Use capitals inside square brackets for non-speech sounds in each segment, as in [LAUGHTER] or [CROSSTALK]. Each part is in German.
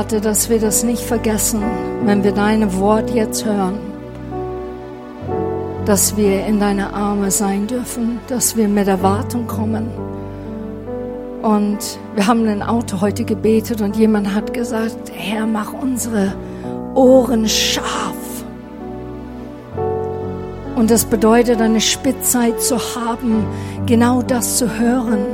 Vater, dass wir das nicht vergessen, wenn wir deine Wort jetzt hören, dass wir in deine Arme sein dürfen, dass wir mit Erwartung kommen. Und wir haben ein Auto heute gebetet und jemand hat gesagt, Herr, mach unsere Ohren scharf. Und das bedeutet, eine Spitzheit zu haben, genau das zu hören,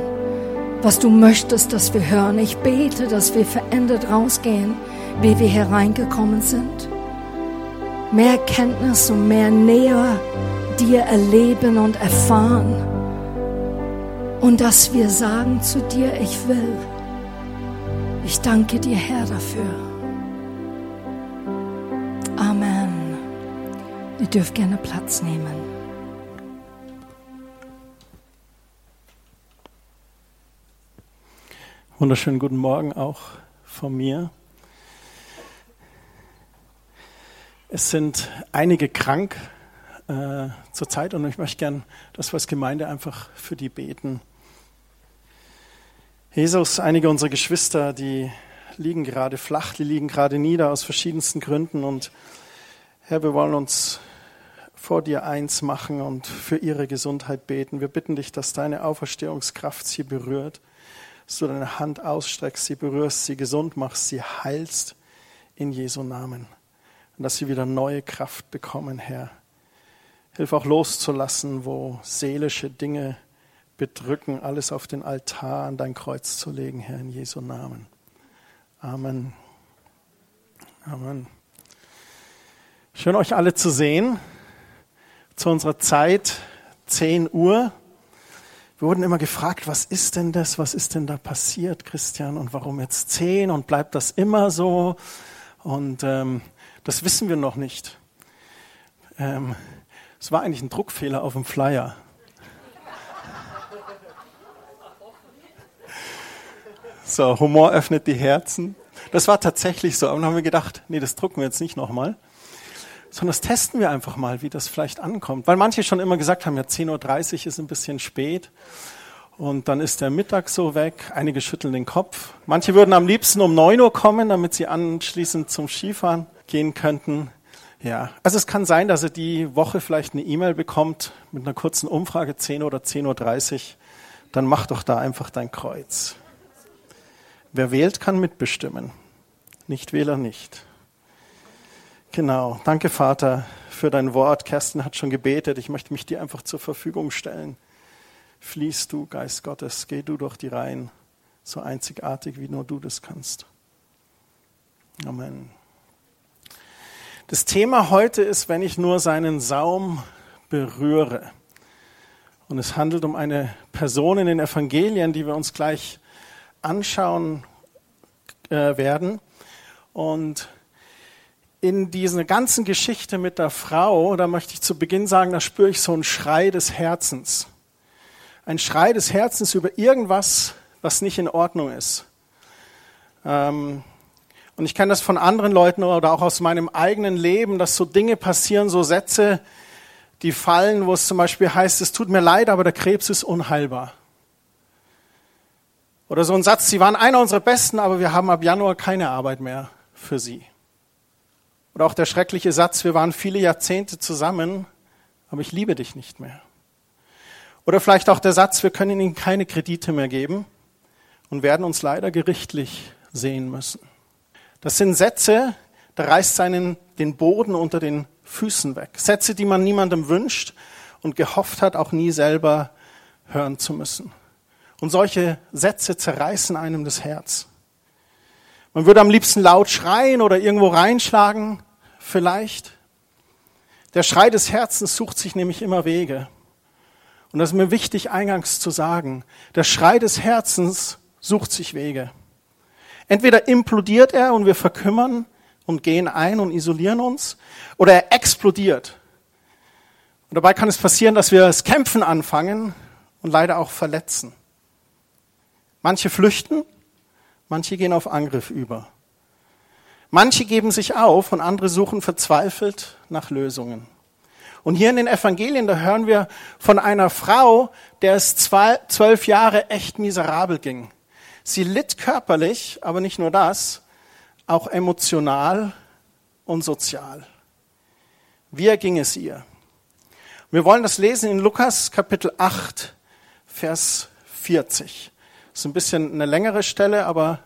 was du möchtest, dass wir hören. Ich bete, dass wir verändert rausgehen, wie wir hereingekommen sind. Mehr Kenntnis und mehr näher dir erleben und erfahren. Und dass wir sagen zu dir, ich will. Ich danke dir, Herr, dafür. Amen. Ihr dürft gerne Platz nehmen. Wunderschönen guten Morgen auch von mir. Es sind einige krank äh, zurzeit und ich möchte gern, dass wir als Gemeinde einfach für die beten. Jesus, einige unserer Geschwister, die liegen gerade flach, die liegen gerade nieder aus verschiedensten Gründen und Herr, wir wollen uns vor dir eins machen und für ihre Gesundheit beten. Wir bitten dich, dass deine Auferstehungskraft sie berührt dass du deine Hand ausstreckst, sie berührst, sie gesund machst, sie heilst in Jesu Namen. Und dass sie wieder neue Kraft bekommen, Herr. Hilf auch loszulassen, wo seelische Dinge bedrücken, alles auf den Altar an dein Kreuz zu legen, Herr, in Jesu Namen. Amen. Amen. Schön euch alle zu sehen. Zu unserer Zeit 10 Uhr. Wir wurden immer gefragt, was ist denn das, was ist denn da passiert, Christian, und warum jetzt zehn und bleibt das immer so? Und ähm, das wissen wir noch nicht. Ähm, es war eigentlich ein Druckfehler auf dem Flyer. So, Humor öffnet die Herzen. Das war tatsächlich so. Und dann haben wir gedacht, nee, das drucken wir jetzt nicht nochmal sondern das testen wir einfach mal, wie das vielleicht ankommt. Weil manche schon immer gesagt haben, ja 10.30 Uhr ist ein bisschen spät und dann ist der Mittag so weg. Einige schütteln den Kopf. Manche würden am liebsten um 9 Uhr kommen, damit sie anschließend zum Skifahren gehen könnten. Ja, also es kann sein, dass ihr die Woche vielleicht eine E-Mail bekommt mit einer kurzen Umfrage, 10 oder 10.30 Uhr. Dann mach doch da einfach dein Kreuz. Wer wählt, kann mitbestimmen. Nichtwähler nicht. Genau. Danke, Vater, für dein Wort. Kerstin hat schon gebetet. Ich möchte mich dir einfach zur Verfügung stellen. Fließt du, Geist Gottes, geh du durch die Reihen, so einzigartig, wie nur du das kannst. Amen. Das Thema heute ist, wenn ich nur seinen Saum berühre. Und es handelt um eine Person in den Evangelien, die wir uns gleich anschauen äh, werden. Und in dieser ganzen Geschichte mit der Frau, da möchte ich zu Beginn sagen, da spüre ich so einen Schrei des Herzens. Ein Schrei des Herzens über irgendwas, was nicht in Ordnung ist. Ähm, und ich kenne das von anderen Leuten oder auch aus meinem eigenen Leben, dass so Dinge passieren, so Sätze, die fallen, wo es zum Beispiel heißt, es tut mir leid, aber der Krebs ist unheilbar. Oder so ein Satz, Sie waren einer unserer Besten, aber wir haben ab Januar keine Arbeit mehr für Sie. Oder auch der schreckliche Satz, wir waren viele Jahrzehnte zusammen, aber ich liebe dich nicht mehr. Oder vielleicht auch der Satz, wir können ihnen keine Kredite mehr geben und werden uns leider gerichtlich sehen müssen. Das sind Sätze, da reißt seinen den Boden unter den Füßen weg. Sätze, die man niemandem wünscht und gehofft hat, auch nie selber hören zu müssen. Und solche Sätze zerreißen einem das Herz. Man würde am liebsten laut schreien oder irgendwo reinschlagen, vielleicht? Der Schrei des Herzens sucht sich nämlich immer Wege. Und das ist mir wichtig eingangs zu sagen. Der Schrei des Herzens sucht sich Wege. Entweder implodiert er und wir verkümmern und gehen ein und isolieren uns, oder er explodiert. Und dabei kann es passieren, dass wir das Kämpfen anfangen und leider auch verletzen. Manche flüchten, manche gehen auf Angriff über. Manche geben sich auf und andere suchen verzweifelt nach Lösungen. Und hier in den Evangelien, da hören wir von einer Frau, der es zwölf Jahre echt miserabel ging. Sie litt körperlich, aber nicht nur das, auch emotional und sozial. Wie erging es ihr? Wir wollen das lesen in Lukas Kapitel 8, Vers 40. Das ist ein bisschen eine längere Stelle, aber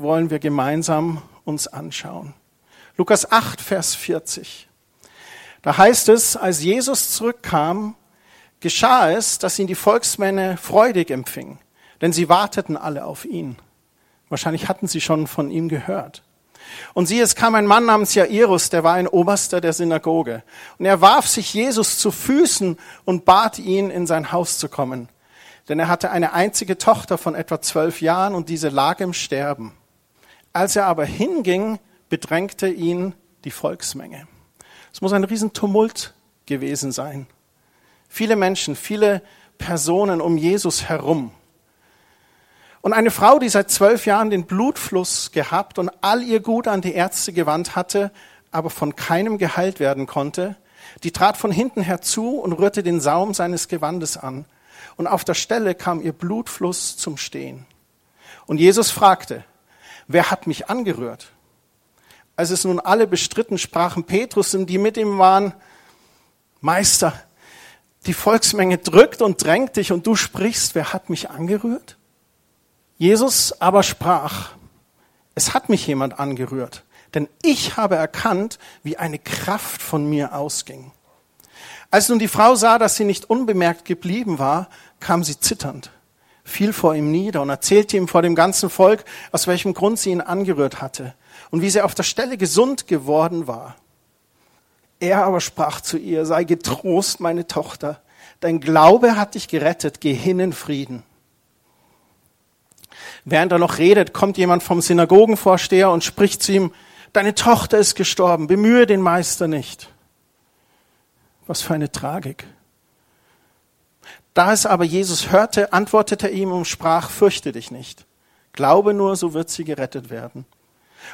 wollen wir gemeinsam uns anschauen. Lukas 8, Vers 40. Da heißt es, als Jesus zurückkam, geschah es, dass ihn die Volksmänner freudig empfingen, denn sie warteten alle auf ihn. Wahrscheinlich hatten sie schon von ihm gehört. Und siehe, es kam ein Mann namens Jairus, der war ein Oberster der Synagoge. Und er warf sich Jesus zu Füßen und bat ihn, in sein Haus zu kommen. Denn er hatte eine einzige Tochter von etwa zwölf Jahren und diese lag im Sterben. Als er aber hinging, bedrängte ihn die Volksmenge. Es muss ein Riesentumult gewesen sein. Viele Menschen, viele Personen um Jesus herum. Und eine Frau, die seit zwölf Jahren den Blutfluss gehabt und all ihr Gut an die Ärzte gewandt hatte, aber von keinem geheilt werden konnte, die trat von hinten herzu und rührte den Saum seines Gewandes an. Und auf der Stelle kam ihr Blutfluss zum Stehen. Und Jesus fragte, wer hat mich angerührt? Als es nun alle bestritten, sprachen Petrus und die mit ihm waren, Meister, die Volksmenge drückt und drängt dich und du sprichst, wer hat mich angerührt? Jesus aber sprach, es hat mich jemand angerührt, denn ich habe erkannt, wie eine Kraft von mir ausging. Als nun die Frau sah, dass sie nicht unbemerkt geblieben war, kam sie zitternd, fiel vor ihm nieder und erzählte ihm vor dem ganzen Volk, aus welchem Grund sie ihn angerührt hatte und wie sie auf der Stelle gesund geworden war. Er aber sprach zu ihr, sei getrost, meine Tochter, dein Glaube hat dich gerettet, geh hin in Frieden. Während er noch redet, kommt jemand vom Synagogenvorsteher und spricht zu ihm, deine Tochter ist gestorben, bemühe den Meister nicht. Was für eine Tragik. Da es aber Jesus hörte, antwortete er ihm und sprach, fürchte dich nicht. Glaube nur, so wird sie gerettet werden.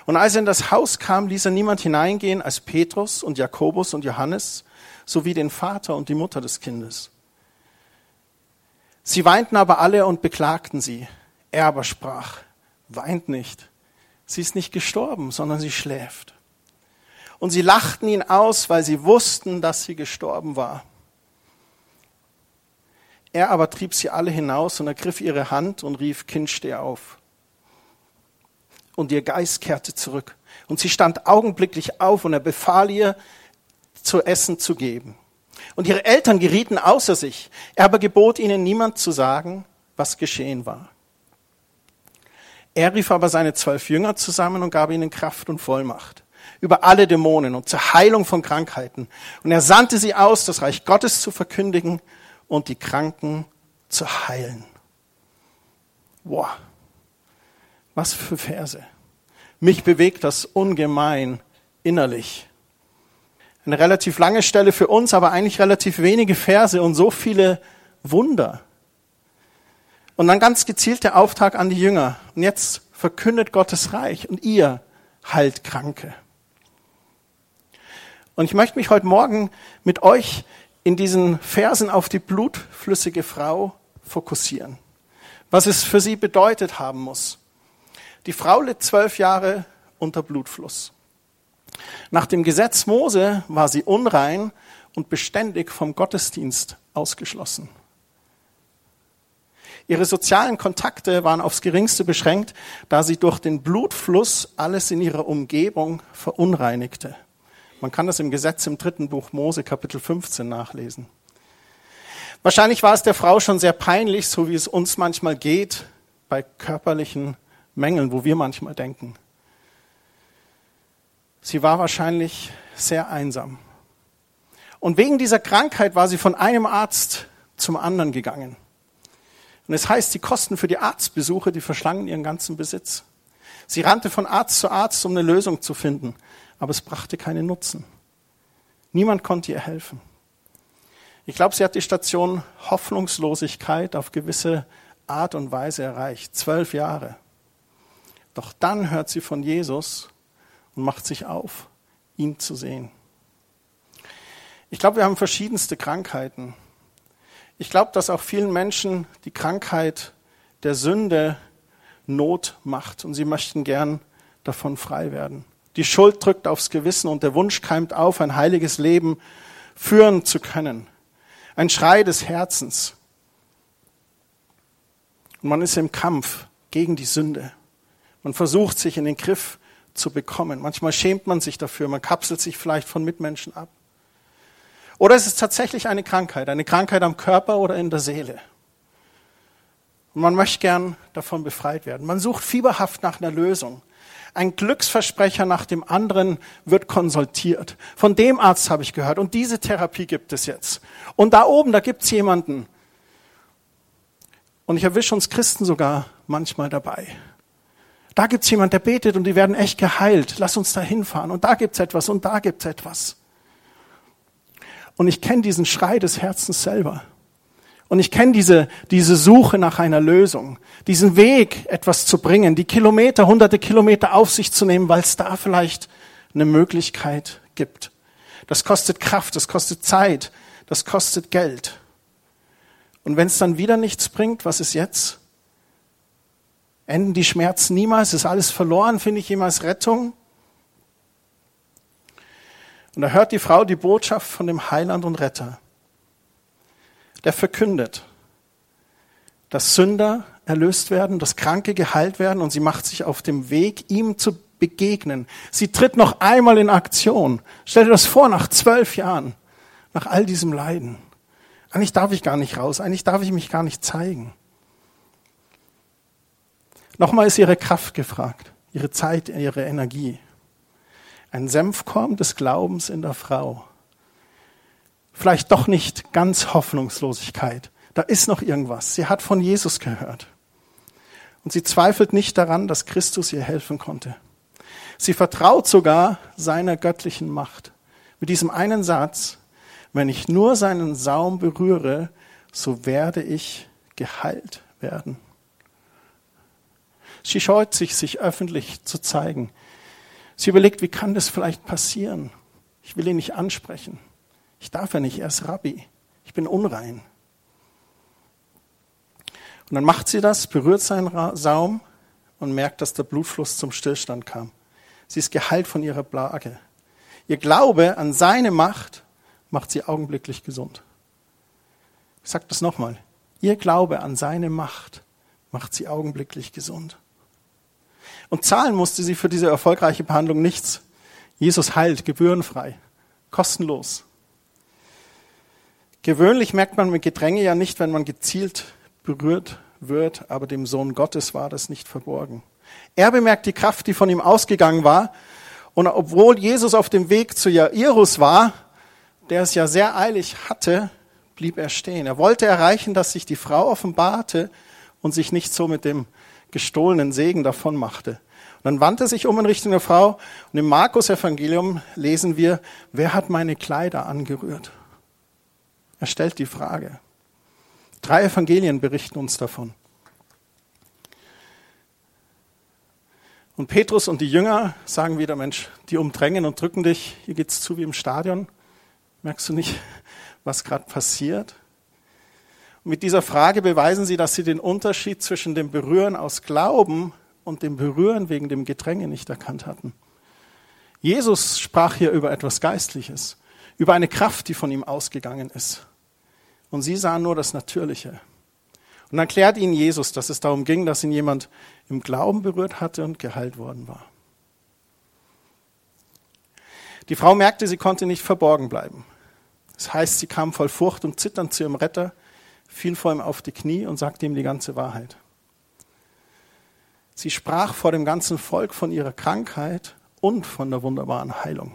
Und als er in das Haus kam, ließ er niemand hineingehen als Petrus und Jakobus und Johannes, sowie den Vater und die Mutter des Kindes. Sie weinten aber alle und beklagten sie. Er aber sprach, weint nicht. Sie ist nicht gestorben, sondern sie schläft. Und sie lachten ihn aus, weil sie wussten, dass sie gestorben war. Er aber trieb sie alle hinaus und ergriff ihre Hand und rief, Kind, steh auf. Und ihr Geist kehrte zurück. Und sie stand augenblicklich auf und er befahl ihr, zu essen zu geben. Und ihre Eltern gerieten außer sich. Er aber gebot ihnen niemand zu sagen, was geschehen war. Er rief aber seine zwölf Jünger zusammen und gab ihnen Kraft und Vollmacht über alle Dämonen und zur Heilung von Krankheiten. Und er sandte sie aus, das Reich Gottes zu verkündigen und die Kranken zu heilen. Boah, was für Verse. Mich bewegt das ungemein innerlich. Eine relativ lange Stelle für uns, aber eigentlich relativ wenige Verse und so viele Wunder. Und dann ganz gezielt der Auftrag an die Jünger. Und jetzt verkündet Gottes Reich und ihr heilt Kranke. Und ich möchte mich heute Morgen mit euch in diesen Versen auf die blutflüssige Frau fokussieren. Was es für sie bedeutet haben muss. Die Frau litt zwölf Jahre unter Blutfluss. Nach dem Gesetz Mose war sie unrein und beständig vom Gottesdienst ausgeschlossen. Ihre sozialen Kontakte waren aufs geringste beschränkt, da sie durch den Blutfluss alles in ihrer Umgebung verunreinigte. Man kann das im Gesetz im dritten Buch Mose Kapitel 15 nachlesen. Wahrscheinlich war es der Frau schon sehr peinlich, so wie es uns manchmal geht bei körperlichen Mängeln, wo wir manchmal denken. Sie war wahrscheinlich sehr einsam. Und wegen dieser Krankheit war sie von einem Arzt zum anderen gegangen. Und es heißt, die Kosten für die Arztbesuche, die verschlangen ihren ganzen Besitz. Sie rannte von Arzt zu Arzt, um eine Lösung zu finden, aber es brachte keinen Nutzen. Niemand konnte ihr helfen. Ich glaube, sie hat die Station Hoffnungslosigkeit auf gewisse Art und Weise erreicht. Zwölf Jahre. Doch dann hört sie von Jesus und macht sich auf, ihn zu sehen. Ich glaube, wir haben verschiedenste Krankheiten. Ich glaube, dass auch vielen Menschen die Krankheit der Sünde Not macht und sie möchten gern davon frei werden. Die Schuld drückt aufs Gewissen und der Wunsch keimt auf, ein heiliges Leben führen zu können. Ein Schrei des Herzens. Und man ist im Kampf gegen die Sünde. Man versucht sich in den Griff zu bekommen. Manchmal schämt man sich dafür, man kapselt sich vielleicht von Mitmenschen ab. Oder es ist tatsächlich eine Krankheit, eine Krankheit am Körper oder in der Seele. Und man möchte gern davon befreit werden. Man sucht fieberhaft nach einer Lösung. Ein Glücksversprecher nach dem anderen wird konsultiert. Von dem Arzt habe ich gehört. Und diese Therapie gibt es jetzt. Und da oben, da gibt es jemanden. Und ich erwische uns Christen sogar manchmal dabei. Da gibt es jemand, der betet und die werden echt geheilt. Lass uns da hinfahren. Und da gibt es etwas und da gibt es etwas. Und ich kenne diesen Schrei des Herzens selber. Und ich kenne diese, diese Suche nach einer Lösung, diesen Weg, etwas zu bringen, die Kilometer, hunderte Kilometer auf sich zu nehmen, weil es da vielleicht eine Möglichkeit gibt. Das kostet Kraft, das kostet Zeit, das kostet Geld. Und wenn es dann wieder nichts bringt, was ist jetzt? Enden die Schmerzen niemals? Ist alles verloren? Finde ich jemals Rettung? Und da hört die Frau die Botschaft von dem Heiland und Retter. Der verkündet, dass Sünder erlöst werden, dass Kranke geheilt werden und sie macht sich auf dem Weg, ihm zu begegnen. Sie tritt noch einmal in Aktion. Stell dir das vor, nach zwölf Jahren, nach all diesem Leiden. Eigentlich darf ich gar nicht raus, eigentlich darf ich mich gar nicht zeigen. Nochmal ist ihre Kraft gefragt, ihre Zeit, ihre Energie. Ein Senfkorn des Glaubens in der Frau. Vielleicht doch nicht ganz Hoffnungslosigkeit. Da ist noch irgendwas. Sie hat von Jesus gehört. Und sie zweifelt nicht daran, dass Christus ihr helfen konnte. Sie vertraut sogar seiner göttlichen Macht. Mit diesem einen Satz, wenn ich nur seinen Saum berühre, so werde ich geheilt werden. Sie scheut sich, sich öffentlich zu zeigen. Sie überlegt, wie kann das vielleicht passieren? Ich will ihn nicht ansprechen. Ich darf ja nicht, er ist Rabbi. Ich bin unrein. Und dann macht sie das, berührt seinen Saum und merkt, dass der Blutfluss zum Stillstand kam. Sie ist geheilt von ihrer Plage. Ihr Glaube an seine Macht macht sie augenblicklich gesund. Ich sage das nochmal. Ihr Glaube an seine Macht macht sie augenblicklich gesund. Und zahlen musste sie für diese erfolgreiche Behandlung nichts. Jesus heilt gebührenfrei, kostenlos. Gewöhnlich merkt man mit Gedränge ja nicht, wenn man gezielt berührt wird, aber dem Sohn Gottes war das nicht verborgen. Er bemerkt die Kraft, die von ihm ausgegangen war. Und obwohl Jesus auf dem Weg zu Jairus war, der es ja sehr eilig hatte, blieb er stehen. Er wollte erreichen, dass sich die Frau offenbarte und sich nicht so mit dem gestohlenen Segen davon machte. Und dann wandte er sich um in Richtung der Frau und im Markus-Evangelium lesen wir, wer hat meine Kleider angerührt? Er stellt die Frage. Drei Evangelien berichten uns davon. Und Petrus und die Jünger sagen wieder, Mensch, die umdrängen und drücken dich, hier geht's zu wie im Stadion. Merkst du nicht, [LAUGHS] was gerade passiert? mit dieser Frage beweisen sie, dass sie den Unterschied zwischen dem Berühren aus Glauben und dem Berühren wegen dem Gedränge nicht erkannt hatten. Jesus sprach hier über etwas Geistliches, über eine Kraft, die von ihm ausgegangen ist. Und sie sahen nur das Natürliche. Und dann erklärt ihnen Jesus, dass es darum ging, dass ihn jemand im Glauben berührt hatte und geheilt worden war. Die Frau merkte, sie konnte nicht verborgen bleiben. Das heißt, sie kam voll Furcht und Zittern zu ihrem Retter fiel vor ihm auf die Knie und sagte ihm die ganze Wahrheit. Sie sprach vor dem ganzen Volk von ihrer Krankheit und von der wunderbaren Heilung.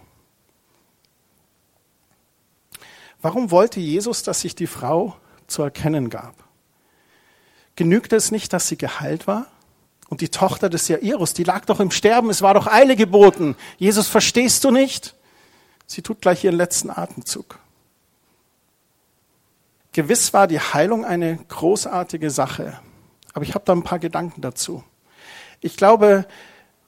Warum wollte Jesus, dass sich die Frau zu erkennen gab? Genügte es nicht, dass sie geheilt war? Und die Tochter des Jairus, die lag doch im Sterben, es war doch Eile geboten. Jesus, verstehst du nicht? Sie tut gleich ihren letzten Atemzug. Gewiss war die Heilung eine großartige Sache, aber ich habe da ein paar Gedanken dazu. Ich glaube,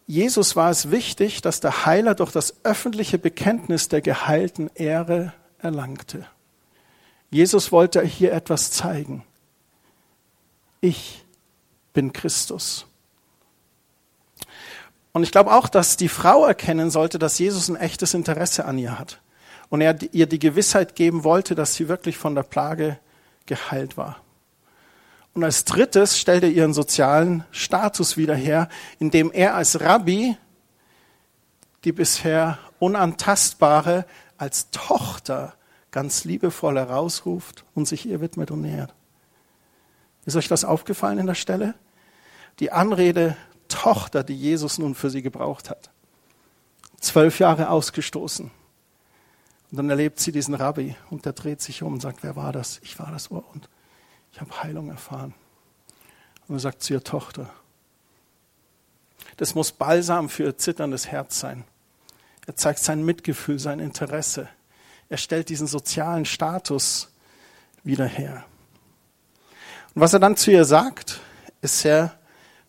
Jesus war es wichtig, dass der Heiler durch das öffentliche Bekenntnis der Geheilten Ehre erlangte. Jesus wollte hier etwas zeigen. Ich bin Christus. Und ich glaube auch, dass die Frau erkennen sollte, dass Jesus ein echtes Interesse an ihr hat. Und er ihr die Gewissheit geben wollte, dass sie wirklich von der Plage geheilt war. Und als drittes stellt er ihren sozialen Status wieder her, indem er als Rabbi die bisher unantastbare als Tochter ganz liebevoll herausruft und sich ihr widmet und nähert. Ist euch das aufgefallen in der Stelle? Die Anrede Tochter, die Jesus nun für sie gebraucht hat. Zwölf Jahre ausgestoßen. Und dann erlebt sie diesen Rabbi und der dreht sich um und sagt, wer war das? Ich war das Ohr und ich habe Heilung erfahren. Und er sagt zu ihr Tochter. Das muss Balsam für ihr zitterndes Herz sein. Er zeigt sein Mitgefühl, sein Interesse. Er stellt diesen sozialen Status wieder her. Und was er dann zu ihr sagt, ist sehr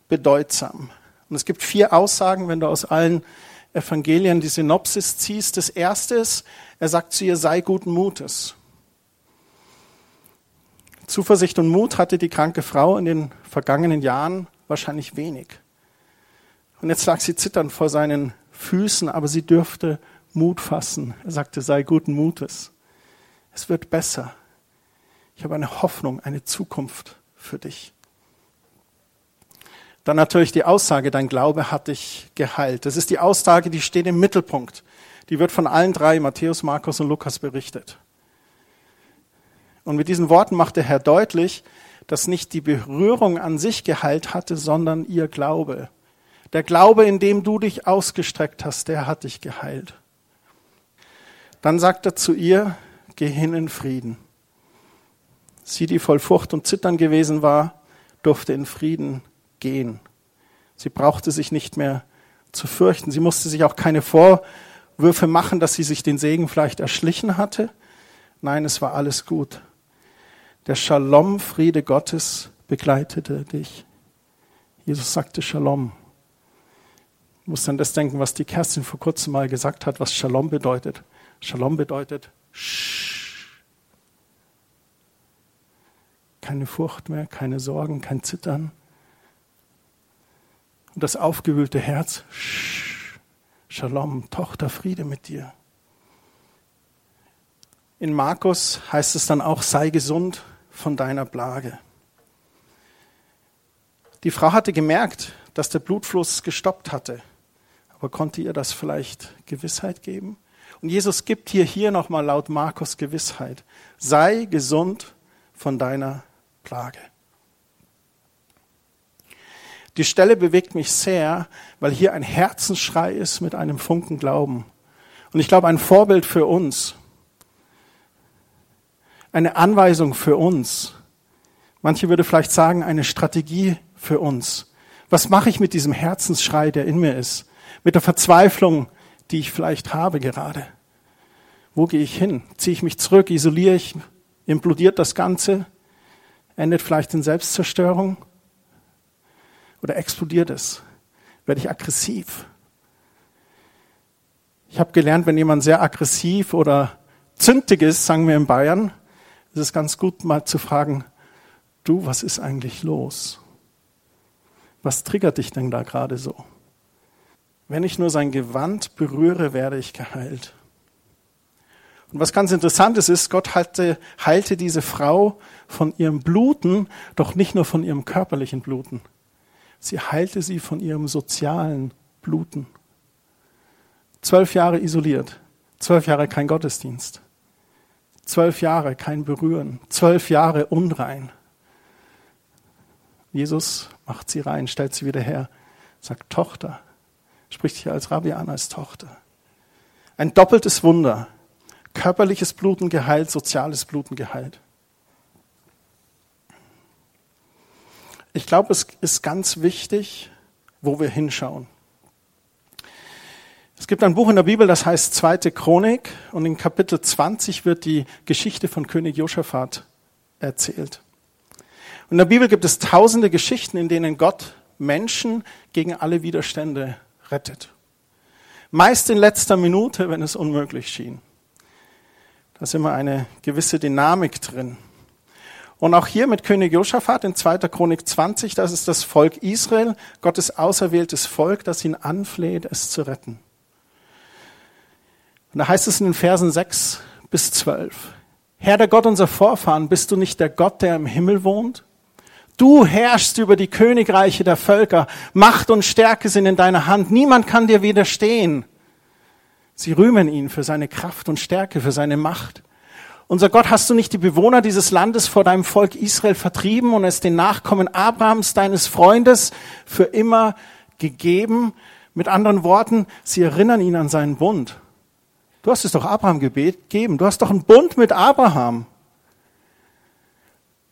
bedeutsam. Und es gibt vier Aussagen, wenn du aus allen Evangelien die Synopsis ziehst. Das erste ist, er sagt zu ihr, sei guten Mutes. Zuversicht und Mut hatte die kranke Frau in den vergangenen Jahren wahrscheinlich wenig. Und jetzt lag sie zitternd vor seinen Füßen, aber sie dürfte Mut fassen. Er sagte, sei guten Mutes. Es wird besser. Ich habe eine Hoffnung, eine Zukunft für dich. Dann natürlich die Aussage, dein Glaube hat dich geheilt. Das ist die Aussage, die steht im Mittelpunkt. Die wird von allen drei, Matthäus, Markus und Lukas, berichtet. Und mit diesen Worten macht der Herr deutlich, dass nicht die Berührung an sich geheilt hatte, sondern ihr Glaube. Der Glaube, in dem du dich ausgestreckt hast, der hat dich geheilt. Dann sagt er zu ihr, geh hin in Frieden. Sie, die voll Furcht und Zittern gewesen war, durfte in Frieden gehen. Sie brauchte sich nicht mehr zu fürchten. Sie musste sich auch keine Vorwürfe machen, dass sie sich den Segen vielleicht erschlichen hatte. Nein, es war alles gut. Der Shalom, Friede Gottes, begleitete dich. Jesus sagte Shalom. Muss an das denken, was die Kerstin vor kurzem mal gesagt hat, was Shalom bedeutet. Shalom bedeutet Shh. Keine Furcht mehr, keine Sorgen, kein Zittern, und das aufgewühlte Herz, Shalom, Tochter, Friede mit dir. In Markus heißt es dann auch, sei gesund von deiner Plage. Die Frau hatte gemerkt, dass der Blutfluss gestoppt hatte, aber konnte ihr das vielleicht Gewissheit geben? Und Jesus gibt hier hier nochmal laut Markus Gewissheit. Sei gesund von deiner Plage. Die Stelle bewegt mich sehr, weil hier ein Herzensschrei ist mit einem Funken Glauben. Und ich glaube, ein Vorbild für uns. Eine Anweisung für uns. Manche würde vielleicht sagen, eine Strategie für uns. Was mache ich mit diesem Herzensschrei, der in mir ist? Mit der Verzweiflung, die ich vielleicht habe gerade? Wo gehe ich hin? Ziehe ich mich zurück? Isoliere ich? Implodiert das Ganze? Endet vielleicht in Selbstzerstörung? Oder explodiert es? Werde ich aggressiv? Ich habe gelernt, wenn jemand sehr aggressiv oder zündig ist, sagen wir in Bayern, ist es ganz gut mal zu fragen, du, was ist eigentlich los? Was triggert dich denn da gerade so? Wenn ich nur sein Gewand berühre, werde ich geheilt. Und was ganz interessantes ist, Gott heilte, heilte diese Frau von ihrem Bluten, doch nicht nur von ihrem körperlichen Bluten. Sie heilte sie von ihrem sozialen Bluten. Zwölf Jahre isoliert, zwölf Jahre kein Gottesdienst, zwölf Jahre kein Berühren, zwölf Jahre unrein. Jesus macht sie rein, stellt sie wieder her, sagt Tochter, spricht hier als Rabbi an als Tochter. Ein doppeltes Wunder, körperliches Bluten geheilt, soziales Bluten geheilt. Ich glaube, es ist ganz wichtig, wo wir hinschauen. Es gibt ein Buch in der Bibel, das heißt Zweite Chronik und in Kapitel 20 wird die Geschichte von König Josaphat erzählt. In der Bibel gibt es tausende Geschichten, in denen Gott Menschen gegen alle Widerstände rettet. Meist in letzter Minute, wenn es unmöglich schien. Da ist immer eine gewisse Dynamik drin. Und auch hier mit König Josaphat in 2. Chronik 20, das ist das Volk Israel, Gottes auserwähltes Volk, das ihn anfleht, es zu retten. Und da heißt es in den Versen 6 bis 12. Herr der Gott unser Vorfahren, bist du nicht der Gott, der im Himmel wohnt? Du herrschst über die Königreiche der Völker. Macht und Stärke sind in deiner Hand. Niemand kann dir widerstehen. Sie rühmen ihn für seine Kraft und Stärke, für seine Macht. Unser Gott, hast du nicht die Bewohner dieses Landes vor deinem Volk Israel vertrieben und es den Nachkommen Abrahams, deines Freundes, für immer gegeben? Mit anderen Worten, sie erinnern ihn an seinen Bund. Du hast es doch Abraham gegeben. Du hast doch einen Bund mit Abraham.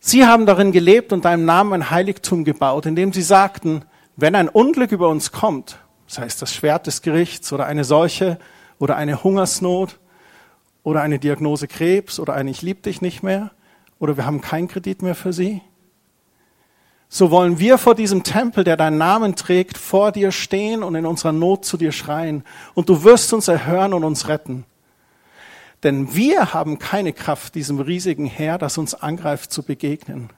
Sie haben darin gelebt und deinem Namen ein Heiligtum gebaut, indem sie sagten, wenn ein Unglück über uns kommt, sei es das Schwert des Gerichts oder eine Seuche oder eine Hungersnot oder eine Diagnose Krebs oder ein Ich lieb dich nicht mehr oder wir haben keinen Kredit mehr für sie, so wollen wir vor diesem Tempel, der deinen Namen trägt, vor dir stehen und in unserer Not zu dir schreien. Und du wirst uns erhören und uns retten. Denn wir haben keine Kraft, diesem riesigen Heer, das uns angreift, zu begegnen.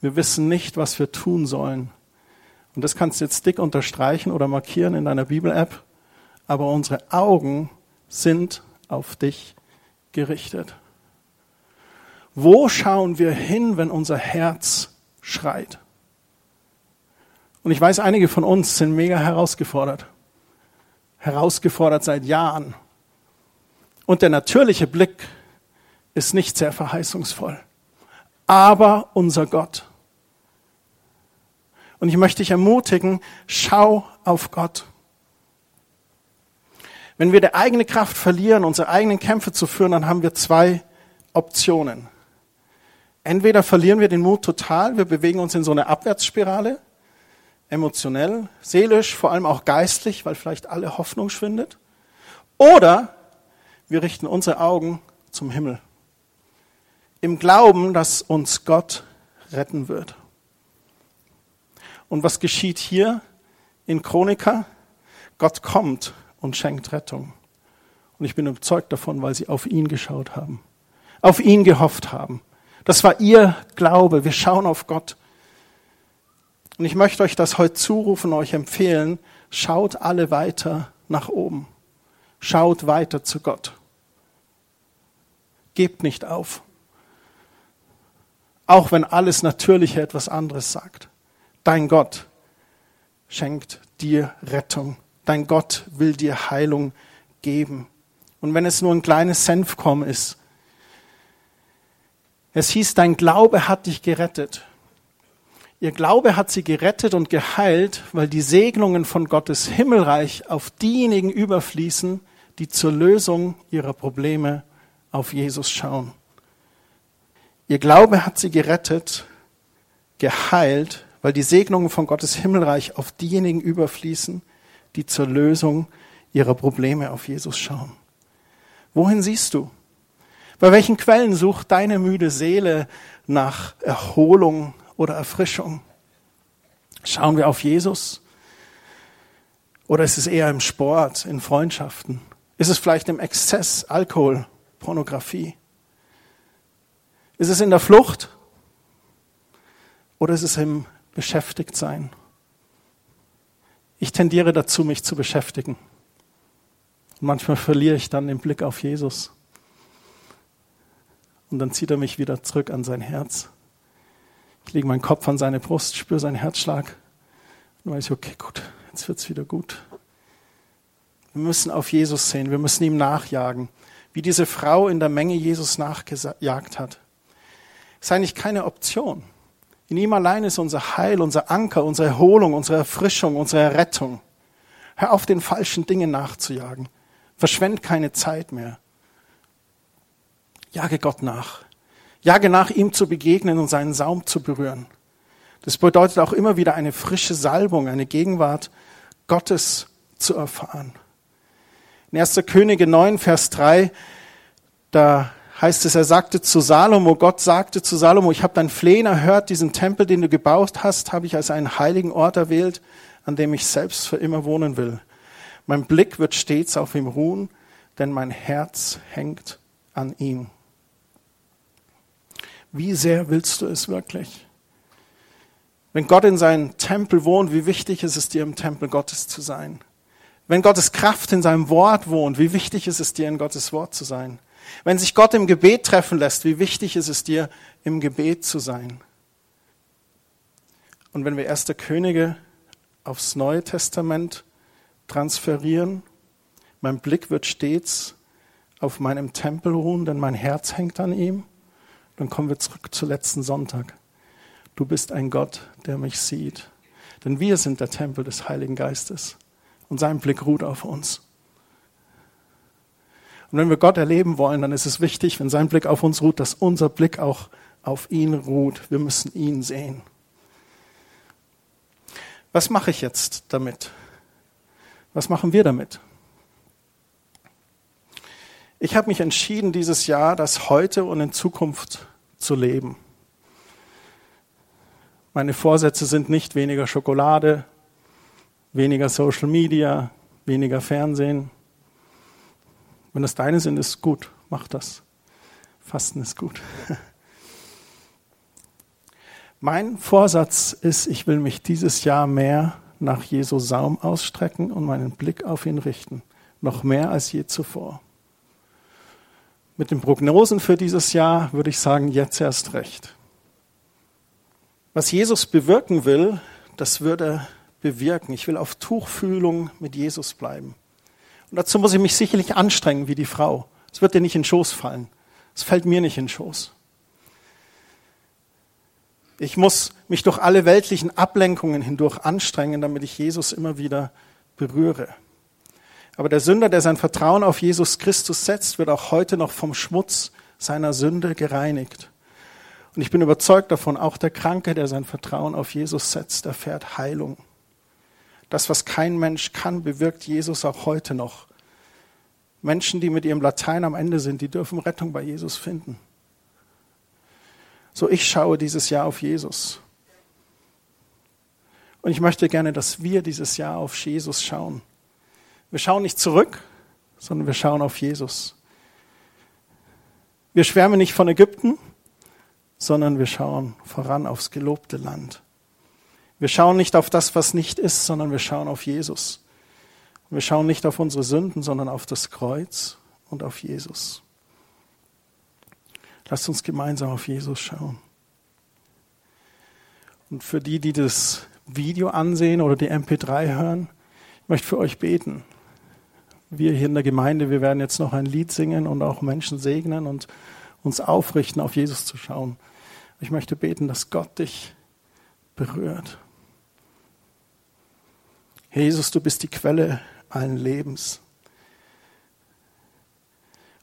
Wir wissen nicht, was wir tun sollen. Und das kannst du jetzt dick unterstreichen oder markieren in deiner Bibel-App. Aber unsere Augen sind auf dich gerichtet. Wo schauen wir hin, wenn unser Herz schreit? Und ich weiß, einige von uns sind mega herausgefordert. Herausgefordert seit Jahren. Und der natürliche Blick ist nicht sehr verheißungsvoll. Aber unser Gott. Und ich möchte dich ermutigen, schau auf Gott. Wenn wir die eigene Kraft verlieren, unsere eigenen Kämpfe zu führen, dann haben wir zwei Optionen. Entweder verlieren wir den Mut total, wir bewegen uns in so eine Abwärtsspirale, emotionell, seelisch, vor allem auch geistlich, weil vielleicht alle Hoffnung schwindet. Oder wir richten unsere Augen zum Himmel. Im Glauben, dass uns Gott retten wird. Und was geschieht hier in Chronika? Gott kommt und schenkt Rettung. Und ich bin überzeugt davon, weil sie auf ihn geschaut haben, auf ihn gehofft haben. Das war ihr Glaube. Wir schauen auf Gott. Und ich möchte euch das heute zurufen, euch empfehlen, schaut alle weiter nach oben. Schaut weiter zu Gott. Gebt nicht auf. Auch wenn alles Natürliche etwas anderes sagt. Dein Gott schenkt dir Rettung. Dein Gott will dir Heilung geben. Und wenn es nur ein kleines Senfkorn ist. Es hieß, dein Glaube hat dich gerettet. Ihr Glaube hat sie gerettet und geheilt, weil die Segnungen von Gottes Himmelreich auf diejenigen überfließen, die zur Lösung ihrer Probleme auf Jesus schauen. Ihr Glaube hat sie gerettet, geheilt, weil die Segnungen von Gottes Himmelreich auf diejenigen überfließen, die zur Lösung ihrer Probleme auf Jesus schauen. Wohin siehst du? Bei welchen Quellen sucht deine müde Seele nach Erholung, oder Erfrischung? Schauen wir auf Jesus? Oder ist es eher im Sport, in Freundschaften? Ist es vielleicht im Exzess, Alkohol, Pornografie? Ist es in der Flucht? Oder ist es im Beschäftigtsein? Ich tendiere dazu, mich zu beschäftigen. manchmal verliere ich dann den Blick auf Jesus. Und dann zieht er mich wieder zurück an sein Herz. Ich lege meinen Kopf an seine Brust, spüre seinen Herzschlag und weiß, okay, gut, jetzt wird's wieder gut. Wir müssen auf Jesus sehen, wir müssen ihm nachjagen, wie diese Frau in der Menge Jesus nachgejagt hat. Ist eigentlich keine Option. In ihm allein ist unser Heil, unser Anker, unsere Erholung, unsere Erfrischung, unsere Rettung. Hör auf, den falschen Dingen nachzujagen. Verschwend keine Zeit mehr. Jage Gott nach. Jage nach ihm zu begegnen und seinen Saum zu berühren. Das bedeutet auch immer wieder eine frische Salbung, eine Gegenwart Gottes zu erfahren. In 1. Könige 9, Vers 3, da heißt es, er sagte zu Salomo, Gott sagte zu Salomo, ich habe dein Flehen erhört, diesen Tempel, den du gebaut hast, habe ich als einen heiligen Ort erwählt, an dem ich selbst für immer wohnen will. Mein Blick wird stets auf ihm ruhen, denn mein Herz hängt an ihm. Wie sehr willst du es wirklich? Wenn Gott in seinem Tempel wohnt, wie wichtig ist es dir, im Tempel Gottes zu sein? Wenn Gottes Kraft in seinem Wort wohnt, wie wichtig ist es dir, in Gottes Wort zu sein? Wenn sich Gott im Gebet treffen lässt, wie wichtig ist es dir, im Gebet zu sein? Und wenn wir erste Könige aufs Neue Testament transferieren, mein Blick wird stets auf meinem Tempel ruhen, denn mein Herz hängt an ihm, dann kommen wir zurück zu letzten Sonntag. Du bist ein Gott, der mich sieht. Denn wir sind der Tempel des Heiligen Geistes und sein Blick ruht auf uns. Und wenn wir Gott erleben wollen, dann ist es wichtig, wenn sein Blick auf uns ruht, dass unser Blick auch auf ihn ruht. Wir müssen ihn sehen. Was mache ich jetzt damit? Was machen wir damit? Ich habe mich entschieden, dieses Jahr das heute und in Zukunft zu leben. Meine Vorsätze sind nicht weniger Schokolade, weniger Social Media, weniger Fernsehen. Wenn das deine sind, ist gut, mach das. Fasten ist gut. [LAUGHS] Mein Vorsatz ist, ich will mich dieses Jahr mehr nach Jesu Saum ausstrecken und meinen Blick auf ihn richten. Noch mehr als je zuvor. Mit den Prognosen für dieses Jahr würde ich sagen, jetzt erst recht. Was Jesus bewirken will, das würde bewirken. Ich will auf Tuchfühlung mit Jesus bleiben. Und dazu muss ich mich sicherlich anstrengen wie die Frau. Es wird dir nicht in den Schoß fallen. Es fällt mir nicht in den Schoß. Ich muss mich durch alle weltlichen Ablenkungen hindurch anstrengen, damit ich Jesus immer wieder berühre. Aber der Sünder, der sein Vertrauen auf Jesus Christus setzt, wird auch heute noch vom Schmutz seiner Sünde gereinigt. Und ich bin überzeugt davon, auch der Kranke, der sein Vertrauen auf Jesus setzt, erfährt Heilung. Das, was kein Mensch kann, bewirkt Jesus auch heute noch. Menschen, die mit ihrem Latein am Ende sind, die dürfen Rettung bei Jesus finden. So, ich schaue dieses Jahr auf Jesus. Und ich möchte gerne, dass wir dieses Jahr auf Jesus schauen. Wir schauen nicht zurück, sondern wir schauen auf Jesus. Wir schwärmen nicht von Ägypten, sondern wir schauen voran aufs gelobte Land. Wir schauen nicht auf das, was nicht ist, sondern wir schauen auf Jesus. Wir schauen nicht auf unsere Sünden, sondern auf das Kreuz und auf Jesus. Lasst uns gemeinsam auf Jesus schauen. Und für die, die das Video ansehen oder die MP3 hören, ich möchte für euch beten. Wir hier in der Gemeinde, wir werden jetzt noch ein Lied singen und auch Menschen segnen und uns aufrichten, auf Jesus zu schauen. Ich möchte beten, dass Gott dich berührt. Jesus, du bist die Quelle allen Lebens.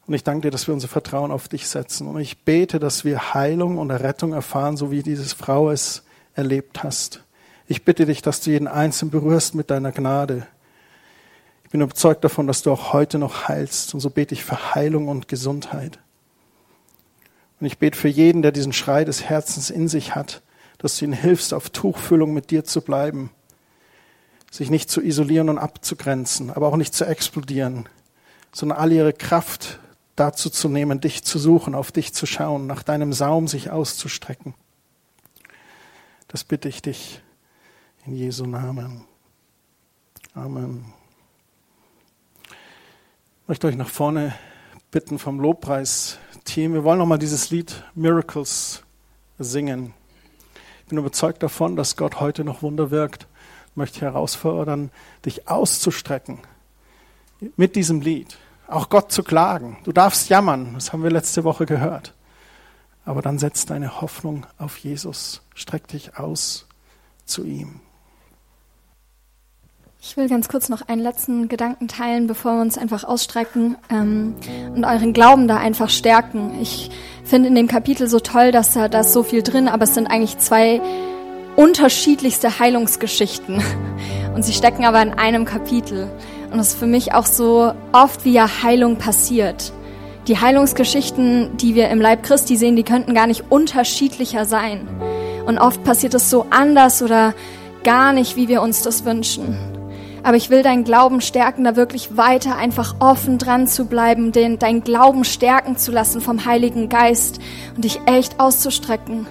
Und ich danke dir, dass wir unser Vertrauen auf dich setzen. Und ich bete, dass wir Heilung und Errettung erfahren, so wie diese Frau es erlebt hast. Ich bitte dich, dass du jeden Einzelnen berührst mit deiner Gnade. Ich bin überzeugt davon, dass du auch heute noch heilst. Und so bete ich für Heilung und Gesundheit. Und ich bete für jeden, der diesen Schrei des Herzens in sich hat, dass du ihnen hilfst, auf Tuchfüllung mit dir zu bleiben sich nicht zu isolieren und abzugrenzen, aber auch nicht zu explodieren, sondern all ihre Kraft dazu zu nehmen, dich zu suchen, auf dich zu schauen, nach deinem Saum sich auszustrecken. Das bitte ich dich in Jesu Namen. Amen. Ich möchte euch nach vorne bitten vom Lobpreisteam. Wir wollen nochmal dieses Lied Miracles singen. Ich bin überzeugt davon, dass Gott heute noch Wunder wirkt möchte herausfordern, dich auszustrecken mit diesem Lied, auch Gott zu klagen. Du darfst jammern, das haben wir letzte Woche gehört. Aber dann setz deine Hoffnung auf Jesus, streck dich aus zu ihm. Ich will ganz kurz noch einen letzten Gedanken teilen, bevor wir uns einfach ausstrecken ähm, und euren Glauben da einfach stärken. Ich finde in dem Kapitel so toll, dass da, da ist so viel drin, aber es sind eigentlich zwei unterschiedlichste Heilungsgeschichten. Und sie stecken aber in einem Kapitel. Und das ist für mich auch so oft, wie ja Heilung passiert. Die Heilungsgeschichten, die wir im Leib Christi sehen, die könnten gar nicht unterschiedlicher sein. Und oft passiert es so anders oder gar nicht, wie wir uns das wünschen. Aber ich will deinen Glauben stärken, da wirklich weiter einfach offen dran zu bleiben, den, deinen Glauben stärken zu lassen vom Heiligen Geist und dich echt auszustrecken.